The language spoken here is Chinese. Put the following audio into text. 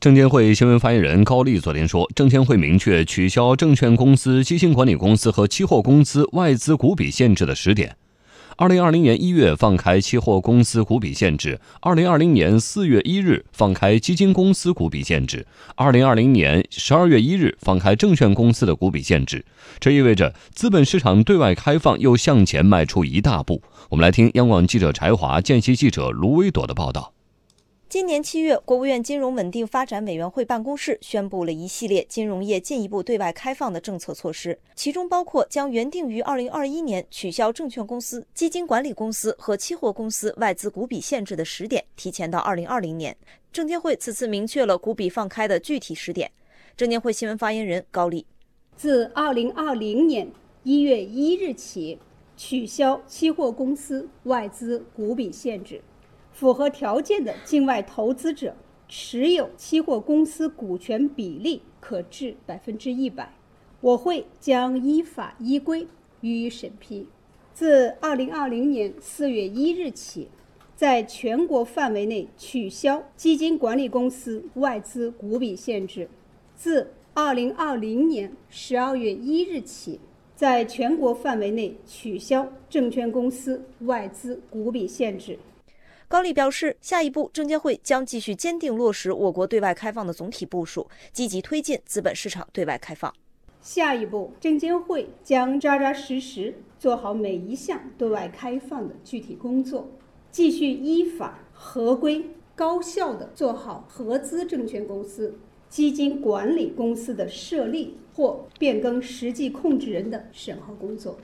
证监会新闻发言人高丽昨天说，证监会明确取消证券公司、基金管理公司和期货公司外资股比限制的时点。二零二零年一月放开期货公司股比限制，二零二零年四月一日放开基金公司股比限制，二零二零年十二月一日放开证券公司的股比限制。这意味着资本市场对外开放又向前迈出一大步。我们来听央广记者柴华、见习记者卢威朵的报道。今年七月，国务院金融稳定发展委员会办公室宣布了一系列金融业进一步对外开放的政策措施，其中包括将原定于二零二一年取消证券公司、基金管理公司和期货公司外资股比限制的时点提前到二零二零年。证监会此次明确了股比放开的具体时点。证监会新闻发言人高丽：自二零二零年一月一日起，取消期货公司外资股比限制。符合条件的境外投资者持有期货公司股权比例可至百分之一百，我会将依法依规予以审批。自二零二零年四月一日起，在全国范围内取消基金管理公司外资股比限制；自二零二零年十二月一日起，在全国范围内取消证券公司外资股比限制。高丽表示，下一步证监会将继续坚定落实我国对外开放的总体部署，积极推进资本市场对外开放。下一步，证监会将扎扎实实做好每一项对外开放的具体工作，继续依法合规、高效地做好合资证券公司、基金管理公司的设立或变更实际控制人的审核工作。